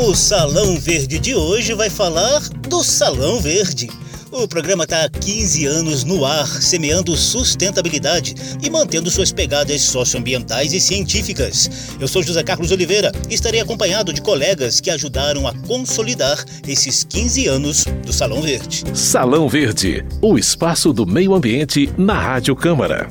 O Salão Verde de hoje vai falar do Salão Verde. O programa está há 15 anos no ar, semeando sustentabilidade e mantendo suas pegadas socioambientais e científicas. Eu sou José Carlos Oliveira e estarei acompanhado de colegas que ajudaram a consolidar esses 15 anos do Salão Verde. Salão Verde, o espaço do meio ambiente na Rádio Câmara.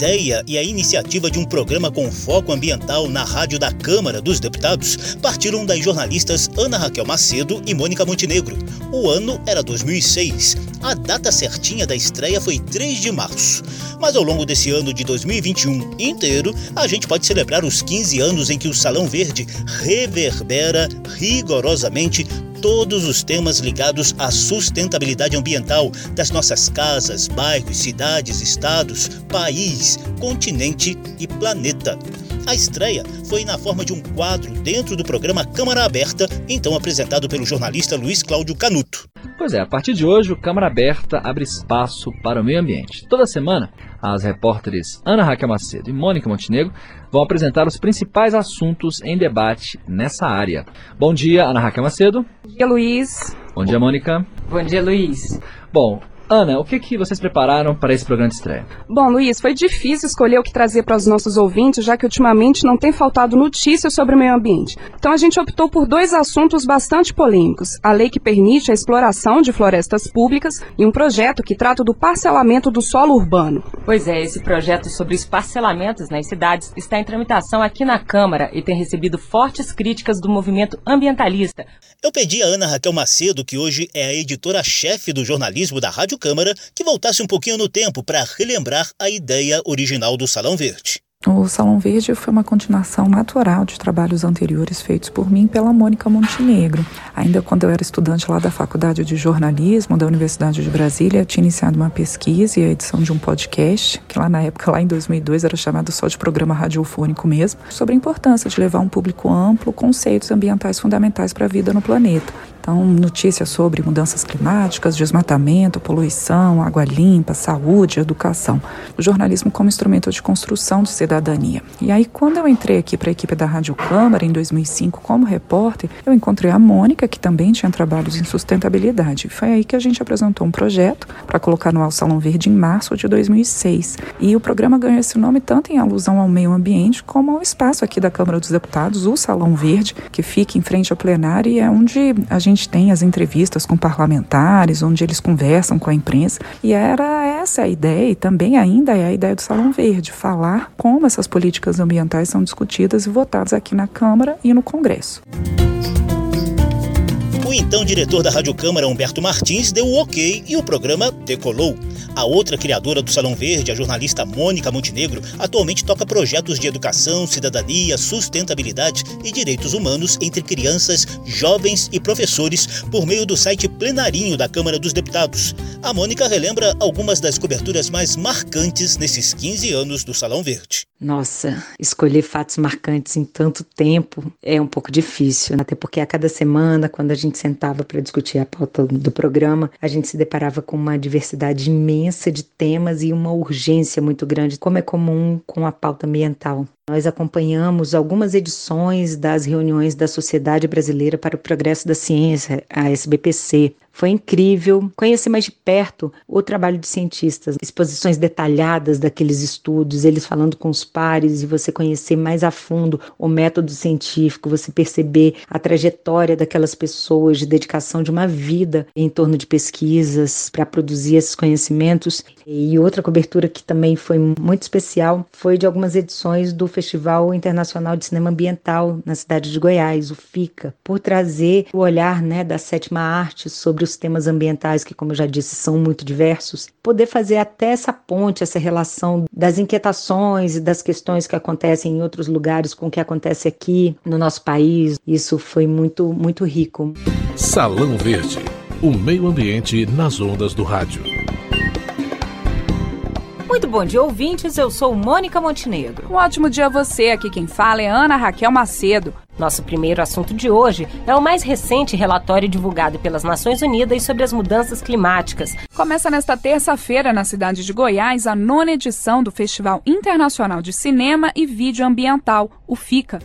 Ideia e a iniciativa de um programa com foco ambiental na rádio da Câmara dos Deputados partiram das jornalistas Ana Raquel Macedo e Mônica Montenegro. O ano era 2006. A data certinha da estreia foi 3 de março. Mas ao longo desse ano de 2021 inteiro, a gente pode celebrar os 15 anos em que o Salão Verde reverbera rigorosamente todos os temas ligados à sustentabilidade ambiental das nossas casas, bairros, cidades, estados, país, continente e planeta. A estreia foi na forma de um quadro dentro do programa Câmara Aberta, então apresentado pelo jornalista Luiz Cláudio Canuto. Pois é, a partir de hoje o Câmara Aberta abre espaço para o meio ambiente. Toda semana, as repórteres Ana Raquel Macedo e Mônica Montenegro vão apresentar os principais assuntos em debate nessa área. Bom dia, Ana Raquel Macedo. Bom dia, Luiz. Bom dia, Mônica. Bom dia, Luiz. Bom, Ana, o que, que vocês prepararam para esse programa de estreia? Bom, Luiz, foi difícil escolher o que trazer para os nossos ouvintes, já que ultimamente não tem faltado notícias sobre o meio ambiente. Então a gente optou por dois assuntos bastante polêmicos: a lei que permite a exploração de florestas públicas e um projeto que trata do parcelamento do solo urbano. Pois é, esse projeto sobre os parcelamentos nas cidades está em tramitação aqui na Câmara e tem recebido fortes críticas do movimento ambientalista. Eu pedi a Ana Raquel Macedo, que hoje é a editora-chefe do jornalismo da Rádio Câmara que voltasse um pouquinho no tempo para relembrar a ideia original do Salão Verde. O Salão Verde foi uma continuação natural de trabalhos anteriores feitos por mim pela Mônica Montenegro. Ainda quando eu era estudante lá da Faculdade de Jornalismo da Universidade de Brasília, eu tinha iniciado uma pesquisa e a edição de um podcast, que lá na época, lá em 2002, era chamado só de programa radiofônico mesmo, sobre a importância de levar um público amplo conceitos ambientais fundamentais para a vida no planeta. Então, notícias sobre mudanças climáticas, desmatamento, poluição, água limpa, saúde, educação. O jornalismo como instrumento de construção de cidadania. E aí, quando eu entrei aqui para a equipe da Rádio Câmara, em 2005, como repórter, eu encontrei a Mônica, que também tinha trabalhos em sustentabilidade. Foi aí que a gente apresentou um projeto para colocar no Salão Verde em março de 2006. E o programa ganhou esse nome tanto em alusão ao meio ambiente como ao espaço aqui da Câmara dos Deputados, o Salão Verde, que fica em frente ao plenário e é onde a gente tem as entrevistas com parlamentares, onde eles conversam com a imprensa, e era essa a ideia, e também ainda é a ideia do Salão Verde, falar como essas políticas ambientais são discutidas e votadas aqui na Câmara e no Congresso. O então diretor da Rádio Câmara, Humberto Martins, deu o ok e o programa decolou. A outra criadora do Salão Verde, a jornalista Mônica Montenegro, atualmente toca projetos de educação, cidadania, sustentabilidade e direitos humanos entre crianças, jovens e professores por meio do site Plenarinho da Câmara dos Deputados. A Mônica relembra algumas das coberturas mais marcantes nesses 15 anos do Salão Verde. Nossa, escolher fatos marcantes em tanto tempo é um pouco difícil, até porque a cada semana, quando a gente sentava para discutir a pauta do programa, a gente se deparava com uma diversidade imensa de temas e uma urgência muito grande, como é comum com a pauta ambiental. Nós acompanhamos algumas edições das reuniões da Sociedade Brasileira para o Progresso da Ciência, a SBPC. Foi incrível conhecer mais de perto o trabalho de cientistas, exposições detalhadas daqueles estudos, eles falando com os pares e você conhecer mais a fundo o método científico, você perceber a trajetória daquelas pessoas de dedicação de uma vida em torno de pesquisas para produzir esses conhecimentos. E outra cobertura que também foi muito especial foi de algumas edições do Festival Internacional de Cinema Ambiental na cidade de Goiás, o FICA, por trazer o olhar né, da sétima arte sobre os temas ambientais, que, como eu já disse, são muito diversos, poder fazer até essa ponte, essa relação das inquietações e das questões que acontecem em outros lugares com o que acontece aqui no nosso país. Isso foi muito, muito rico. Salão Verde o meio ambiente nas ondas do rádio. Muito bom dia, ouvintes. Eu sou Mônica Montenegro. Um ótimo dia a você. Aqui quem fala é Ana Raquel Macedo. Nosso primeiro assunto de hoje é o mais recente relatório divulgado pelas Nações Unidas sobre as mudanças climáticas. Começa nesta terça-feira, na cidade de Goiás, a nona edição do Festival Internacional de Cinema e Vídeo Ambiental, o FICA.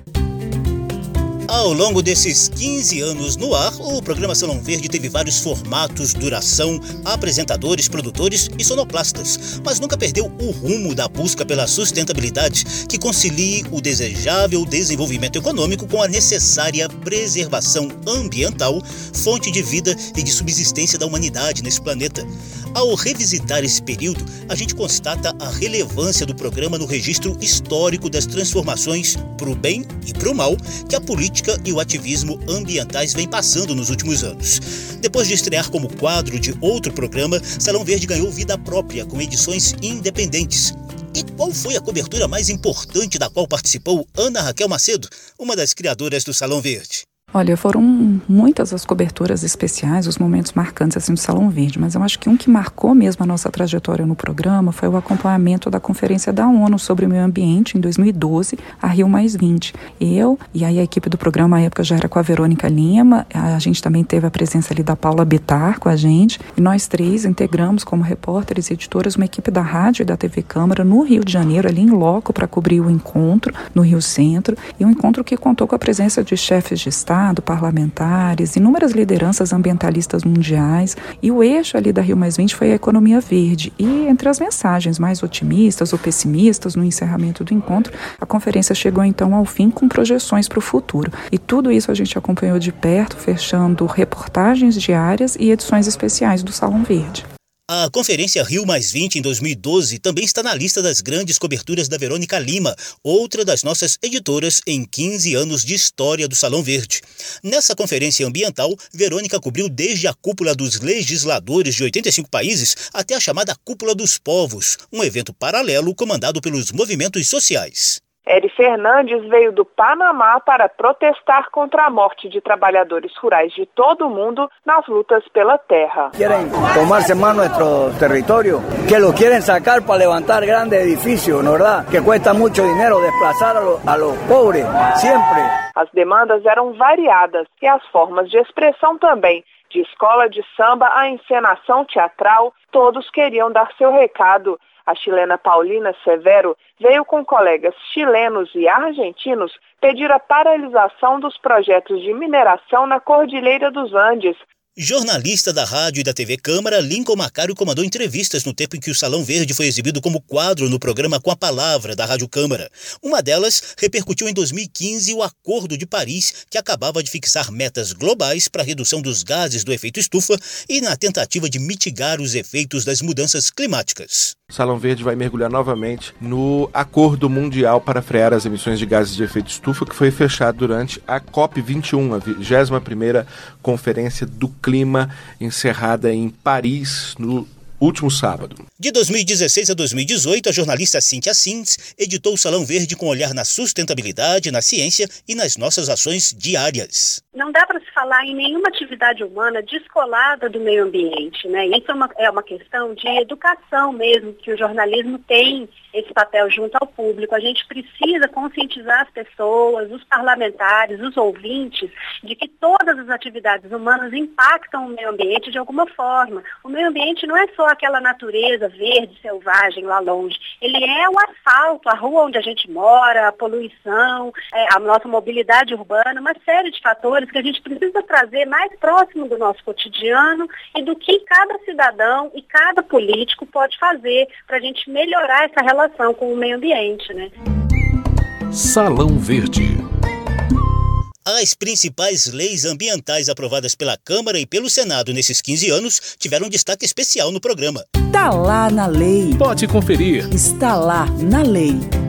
Ao longo desses 15 anos no ar, o programa Salão Verde teve vários formatos, duração, apresentadores, produtores e sonoplastas, mas nunca perdeu o rumo da busca pela sustentabilidade que concilie o desejável desenvolvimento econômico com a necessária preservação ambiental, fonte de vida e de subsistência da humanidade nesse planeta. Ao revisitar esse período, a gente constata a relevância do programa no registro histórico das transformações para o bem e para o mal que a política política e o ativismo ambientais vem passando nos últimos anos. Depois de estrear como quadro de outro programa, Salão Verde ganhou vida própria com edições independentes. E qual foi a cobertura mais importante da qual participou Ana Raquel Macedo, uma das criadoras do Salão Verde? Olha, foram muitas as coberturas especiais, os momentos marcantes assim do Salão Verde, mas eu acho que um que marcou mesmo a nossa trajetória no programa foi o acompanhamento da Conferência da ONU sobre o Meio Ambiente em 2012, a Rio Mais 20. Eu e aí a equipe do programa à época já era com a Verônica Lima, a gente também teve a presença ali da Paula Bitar com a gente, e nós três integramos como repórteres e editoras uma equipe da rádio e da TV Câmara no Rio de Janeiro, ali em loco para cobrir o encontro no Rio Centro, e um encontro que contou com a presença de chefes de Estado Parlamentares, inúmeras lideranças ambientalistas mundiais, e o eixo ali da Rio Mais 20 foi a economia verde. E entre as mensagens mais otimistas ou pessimistas no encerramento do encontro, a conferência chegou então ao fim com projeções para o futuro. E tudo isso a gente acompanhou de perto, fechando reportagens diárias e edições especiais do Salão Verde. A Conferência Rio Mais 20 em 2012 também está na lista das grandes coberturas da Verônica Lima, outra das nossas editoras em 15 anos de história do Salão Verde. Nessa conferência ambiental, Verônica cobriu desde a cúpula dos legisladores de 85 países até a chamada Cúpula dos Povos, um evento paralelo comandado pelos movimentos sociais. Eri Fernandes veio do Panamá para protestar contra a morte de trabalhadores rurais de todo o mundo nas lutas pela terra. Querem tomar-se más nosso território, que lo querem sacar para levantar grandes edifícios, não é Que cuesta muito dinheiro desplazar a los, a los pobres, sempre. As demandas eram variadas e as formas de expressão também. De escola de samba à encenação teatral, todos queriam dar seu recado a chilena Paulina Severo veio com colegas chilenos e argentinos pedir a paralisação dos projetos de mineração na Cordilheira dos Andes, Jornalista da rádio e da TV Câmara, Lincoln Macário comandou entrevistas no tempo em que o Salão Verde foi exibido como quadro no programa Com a Palavra da Rádio Câmara. Uma delas repercutiu em 2015 o Acordo de Paris, que acabava de fixar metas globais para a redução dos gases do efeito estufa e na tentativa de mitigar os efeitos das mudanças climáticas. Salão Verde vai mergulhar novamente no Acordo Mundial para frear as emissões de gases de efeito estufa, que foi fechado durante a COP21, a 21ª Conferência do Clima, encerrada em Paris, no último sábado. De 2016 a 2018, a jornalista Cíntia Sins editou o Salão Verde com olhar na sustentabilidade, na ciência e nas nossas ações diárias. Não dá para se falar em nenhuma atividade humana descolada do meio ambiente, né? Isso é uma, é uma questão de educação mesmo, que o jornalismo tem esse papel junto ao público. A gente precisa conscientizar as pessoas, os parlamentares, os ouvintes, de que todas as atividades humanas impactam o meio ambiente de alguma forma. O meio ambiente não é só aquela natureza verde, selvagem lá longe. Ele é o asfalto, a rua onde a gente mora, a poluição, é, a nossa mobilidade urbana, uma série de fatores que a gente precisa trazer mais próximo do nosso cotidiano e do que cada cidadão e cada político pode fazer para a gente melhorar essa relação com o meio ambiente. Né? Salão Verde. As principais leis ambientais aprovadas pela Câmara e pelo Senado nesses 15 anos tiveram destaque especial no programa. Está lá na lei. Pode conferir. Está lá na lei.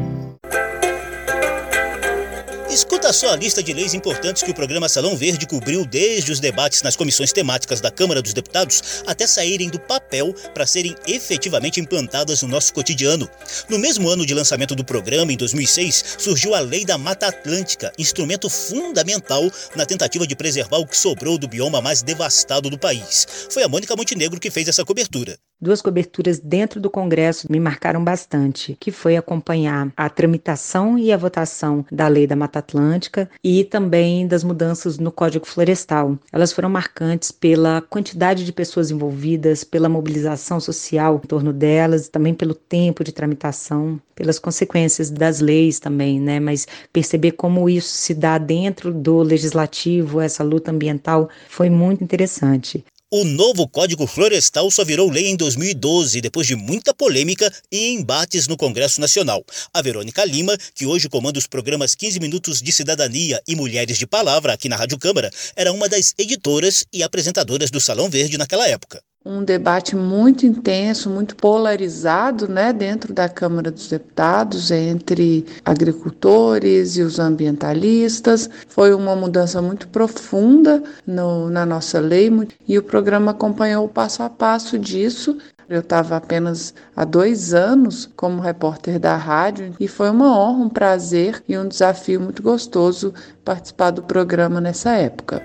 Escuta só a lista de leis importantes que o programa Salão Verde cobriu desde os debates nas comissões temáticas da Câmara dos Deputados até saírem do papel para serem efetivamente implantadas no nosso cotidiano. No mesmo ano de lançamento do programa, em 2006, surgiu a Lei da Mata Atlântica, instrumento fundamental na tentativa de preservar o que sobrou do bioma mais devastado do país. Foi a Mônica Montenegro que fez essa cobertura. Duas coberturas dentro do Congresso me marcaram bastante, que foi acompanhar a tramitação e a votação da Lei da Mata Atlântica e também das mudanças no Código Florestal. Elas foram marcantes pela quantidade de pessoas envolvidas, pela mobilização social em torno delas, também pelo tempo de tramitação, pelas consequências das leis também, né? Mas perceber como isso se dá dentro do legislativo, essa luta ambiental, foi muito interessante. O novo Código Florestal só virou lei em 2012, depois de muita polêmica e embates no Congresso Nacional. A Verônica Lima, que hoje comanda os programas 15 Minutos de Cidadania e Mulheres de Palavra aqui na Rádio Câmara, era uma das editoras e apresentadoras do Salão Verde naquela época um debate muito intenso, muito polarizado, né, dentro da Câmara dos Deputados entre agricultores e os ambientalistas. Foi uma mudança muito profunda no, na nossa lei e o programa acompanhou o passo a passo disso. Eu estava apenas há dois anos como repórter da rádio e foi uma honra, um prazer e um desafio muito gostoso participar do programa nessa época.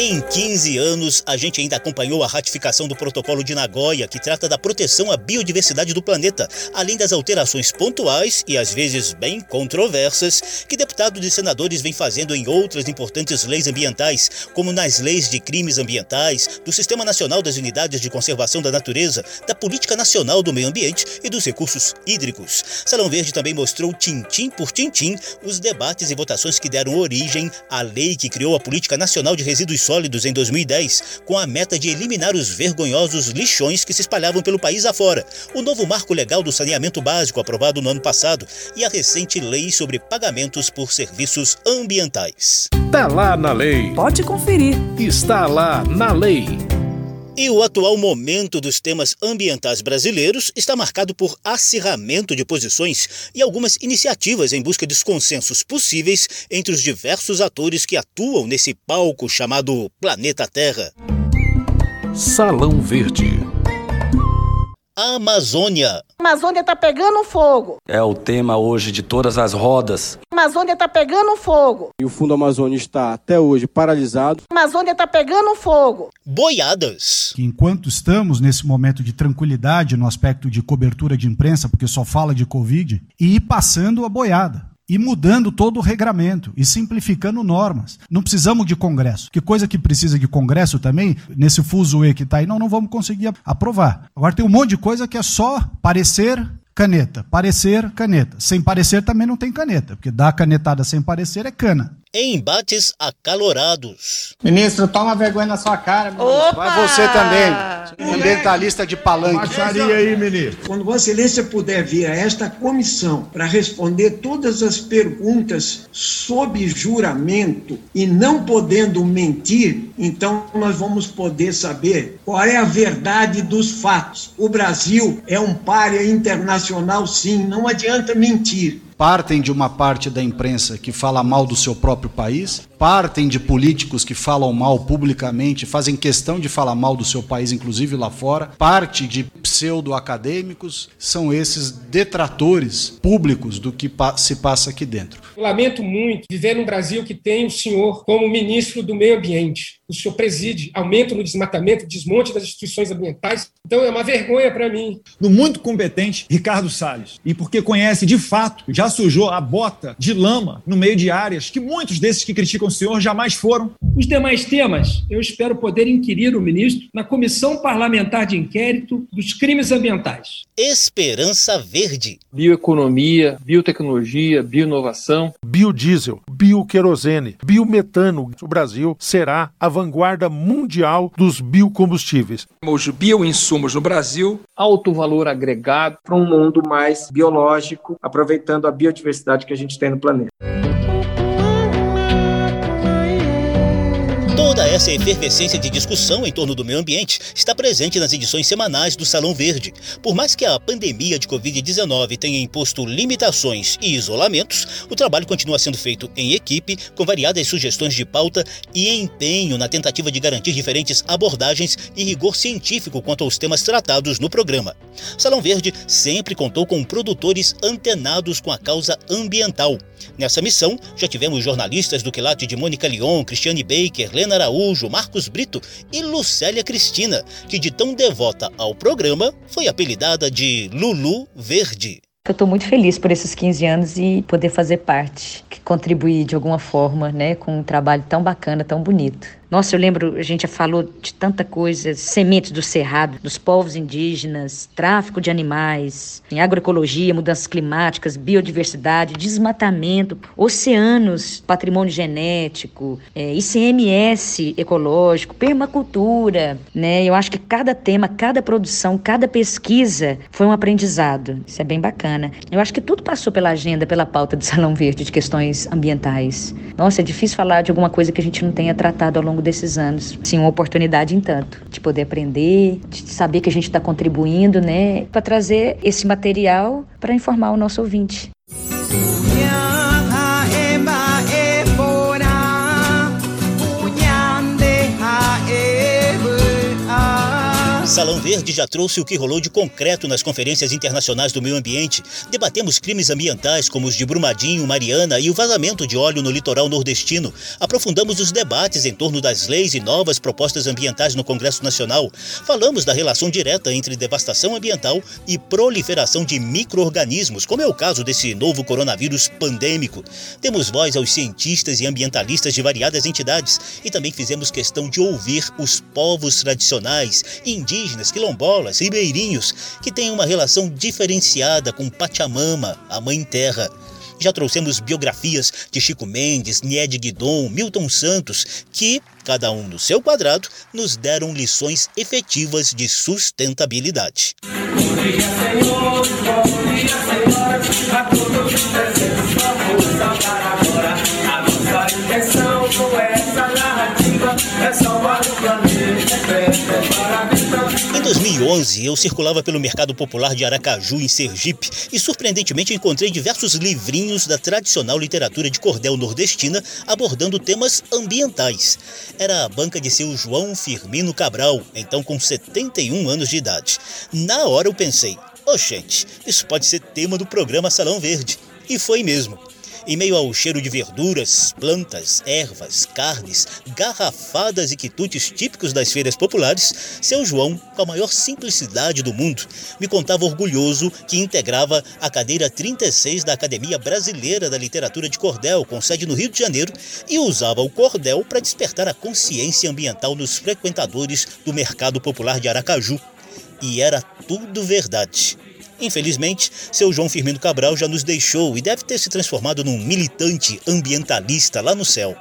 Em 15 anos, a gente ainda acompanhou a ratificação do Protocolo de Nagoya, que trata da proteção à biodiversidade do planeta, além das alterações pontuais e às vezes bem controversas que deputados e senadores vêm fazendo em outras importantes leis ambientais, como nas leis de crimes ambientais, do Sistema Nacional das Unidades de Conservação da Natureza, da Política Nacional do Meio Ambiente e dos Recursos Hídricos. Salão Verde também mostrou tintim por tintim os debates e votações que deram origem à lei que criou a Política Nacional de Resíduos sólidos em 2010, com a meta de eliminar os vergonhosos lixões que se espalhavam pelo país afora, o novo marco legal do saneamento básico aprovado no ano passado e a recente lei sobre pagamentos por serviços ambientais. Está lá na lei. Pode conferir. Está lá na lei. E o atual momento dos temas ambientais brasileiros está marcado por acirramento de posições e algumas iniciativas em busca dos consensos possíveis entre os diversos atores que atuam nesse palco chamado Planeta Terra. Salão Verde. Amazônia. A Amazônia está pegando fogo. É o tema hoje de todas as rodas. A Amazônia está pegando fogo. E o Fundo Amazônia está até hoje paralisado. A Amazônia está pegando fogo. Boiadas. Enquanto estamos nesse momento de tranquilidade no aspecto de cobertura de imprensa, porque só fala de Covid, e ir passando a boiada e mudando todo o regramento e simplificando normas. Não precisamos de Congresso. Que coisa que precisa de Congresso também, nesse fuso E que está aí, não, não vamos conseguir aprovar. Agora tem um monte de coisa que é só parecer caneta, parecer caneta. Sem parecer também não tem caneta, porque dar canetada sem parecer é cana em embates acalorados. Ministro, toma vergonha na sua cara, ministro. Opa! Vai você também. Ambientalista de palanque. Baixaria aí, ministro. Quando Vossa Excelência puder vir a esta comissão para responder todas as perguntas sob juramento e não podendo mentir, então nós vamos poder saber qual é a verdade dos fatos. O Brasil é um párea internacional, sim, não adianta mentir partem de uma parte da imprensa que fala mal do seu próprio país, partem de políticos que falam mal publicamente, fazem questão de falar mal do seu país, inclusive lá fora, parte de pseudo-acadêmicos, são esses detratores públicos do que se passa aqui dentro. Lamento muito viver num Brasil que tem o senhor como ministro do meio ambiente. O senhor preside aumento no desmatamento, desmonte das instituições ambientais. Então é uma vergonha para mim. Do muito competente Ricardo Salles. E porque conhece de fato, já sujou a bota de lama no meio de áreas que muitos desses que criticam o senhor jamais foram. Os demais temas, eu espero poder inquirir o ministro na Comissão Parlamentar de Inquérito dos Crimes Ambientais. Esperança Verde. Bioeconomia, biotecnologia, bioinovação. Biodiesel, bioquerosene, biometano. O Brasil será a vanguarda mundial dos biocombustíveis. Os bioinsumos no Brasil. Alto valor agregado. Para um mundo mais biológico, aproveitando a biodiversidade que a gente tem no planeta. Essa efervescência de discussão em torno do meio ambiente está presente nas edições semanais do Salão Verde. Por mais que a pandemia de Covid-19 tenha imposto limitações e isolamentos, o trabalho continua sendo feito em equipe, com variadas sugestões de pauta e empenho na tentativa de garantir diferentes abordagens e rigor científico quanto aos temas tratados no programa. Salão Verde sempre contou com produtores antenados com a causa ambiental. Nessa missão, já tivemos jornalistas do quilate de Mônica Lyon, Cristiane Baker, Lena Araújo, Marcos Brito e Lucélia Cristina, que de tão devota ao programa foi apelidada de Lulu Verde. Eu estou muito feliz por esses 15 anos e poder fazer parte, contribuir de alguma forma, né, com um trabalho tão bacana, tão bonito. Nossa, eu lembro, a gente já falou de tanta coisa, sementes do cerrado, dos povos indígenas, tráfico de animais, agroecologia, mudanças climáticas, biodiversidade, desmatamento, oceanos, patrimônio genético, é, ICMS ecológico, permacultura, né? Eu acho que cada tema, cada produção, cada pesquisa foi um aprendizado. Isso é bem bacana. Eu acho que tudo passou pela agenda, pela pauta do Salão Verde de questões ambientais. Nossa, é difícil falar de alguma coisa que a gente não tenha tratado ao longo longo desses anos. Sim, uma oportunidade em tanto de poder aprender, de saber que a gente está contribuindo, né, para trazer esse material para informar o nosso ouvinte. Salão Verde já trouxe o que rolou de concreto nas conferências internacionais do meio ambiente. Debatemos crimes ambientais como os de Brumadinho, Mariana e o vazamento de óleo no litoral nordestino. Aprofundamos os debates em torno das leis e novas propostas ambientais no Congresso Nacional. Falamos da relação direta entre devastação ambiental e proliferação de micro-organismos, como é o caso desse novo coronavírus pandêmico. Demos voz aos cientistas e ambientalistas de variadas entidades e também fizemos questão de ouvir os povos tradicionais, indígenas, indígenas, quilombolas, ribeirinhos, que têm uma relação diferenciada com Pachamama, a Mãe Terra. Já trouxemos biografias de Chico Mendes, Nied Guidon, Milton Santos, que, cada um no seu quadrado, nos deram lições efetivas de sustentabilidade. Bom dia, Senhor, bom dia, Senhor, 2011, eu circulava pelo mercado popular de Aracaju, em Sergipe, e surpreendentemente encontrei diversos livrinhos da tradicional literatura de cordel nordestina abordando temas ambientais. Era a banca de seu João Firmino Cabral, então com 71 anos de idade. Na hora eu pensei, oh, isso pode ser tema do programa Salão Verde. E foi mesmo. Em meio ao cheiro de verduras, plantas, ervas, carnes, garrafadas e quitutes típicos das feiras populares, seu João, com a maior simplicidade do mundo, me contava orgulhoso que integrava a cadeira 36 da Academia Brasileira da Literatura de Cordel, com sede no Rio de Janeiro, e usava o cordel para despertar a consciência ambiental nos frequentadores do mercado popular de Aracaju. E era tudo verdade. Infelizmente, seu João Firmino Cabral já nos deixou e deve ter se transformado num militante ambientalista lá no céu.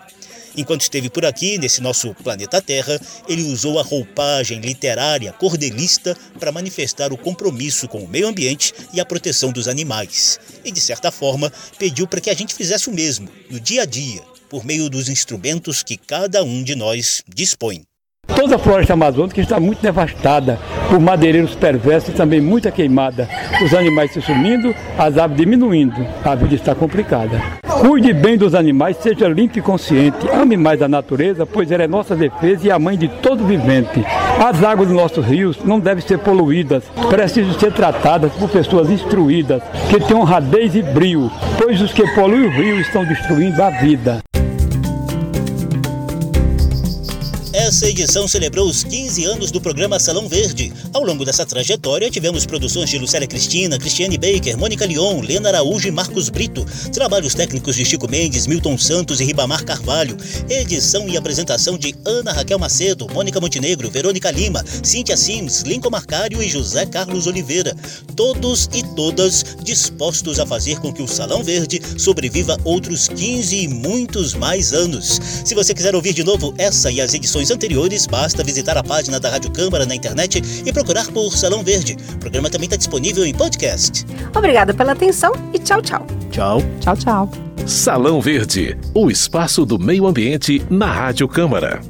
Enquanto esteve por aqui, nesse nosso planeta Terra, ele usou a roupagem literária cordelista para manifestar o compromisso com o meio ambiente e a proteção dos animais. E, de certa forma, pediu para que a gente fizesse o mesmo, no dia a dia, por meio dos instrumentos que cada um de nós dispõe. Toda a floresta amazônica está muito devastada por madeireiros perversos e também muita queimada. Os animais se sumindo, as aves diminuindo. A vida está complicada. Cuide bem dos animais, seja limpo e consciente. Ame mais a natureza, pois ela é nossa defesa e a mãe de todo vivente. As águas dos nossos rios não devem ser poluídas, precisam ser tratadas por pessoas instruídas, que tenham honradez e brio, pois os que poluem o rio estão destruindo a vida. Essa edição celebrou os 15 anos do programa Salão Verde. Ao longo dessa trajetória, tivemos produções de Lucélia Cristina, Cristiane Baker, Mônica Lyon, Lena Araújo e Marcos Brito, trabalhos técnicos de Chico Mendes, Milton Santos e Ribamar Carvalho, edição e apresentação de Ana Raquel Macedo, Mônica Montenegro, Verônica Lima, Cíntia Sims, Lincoln Marcário e José Carlos Oliveira. Todos e todas dispostos a fazer com que o Salão Verde sobreviva outros 15 e muitos mais anos. Se você quiser ouvir de novo essa e as edições anteriores, basta visitar a página da Rádio Câmara na internet e procurar por Salão Verde. O programa também está disponível em podcast. Obrigada pela atenção e tchau, tchau. Tchau. Tchau, tchau. Salão Verde, o espaço do meio ambiente na Rádio Câmara.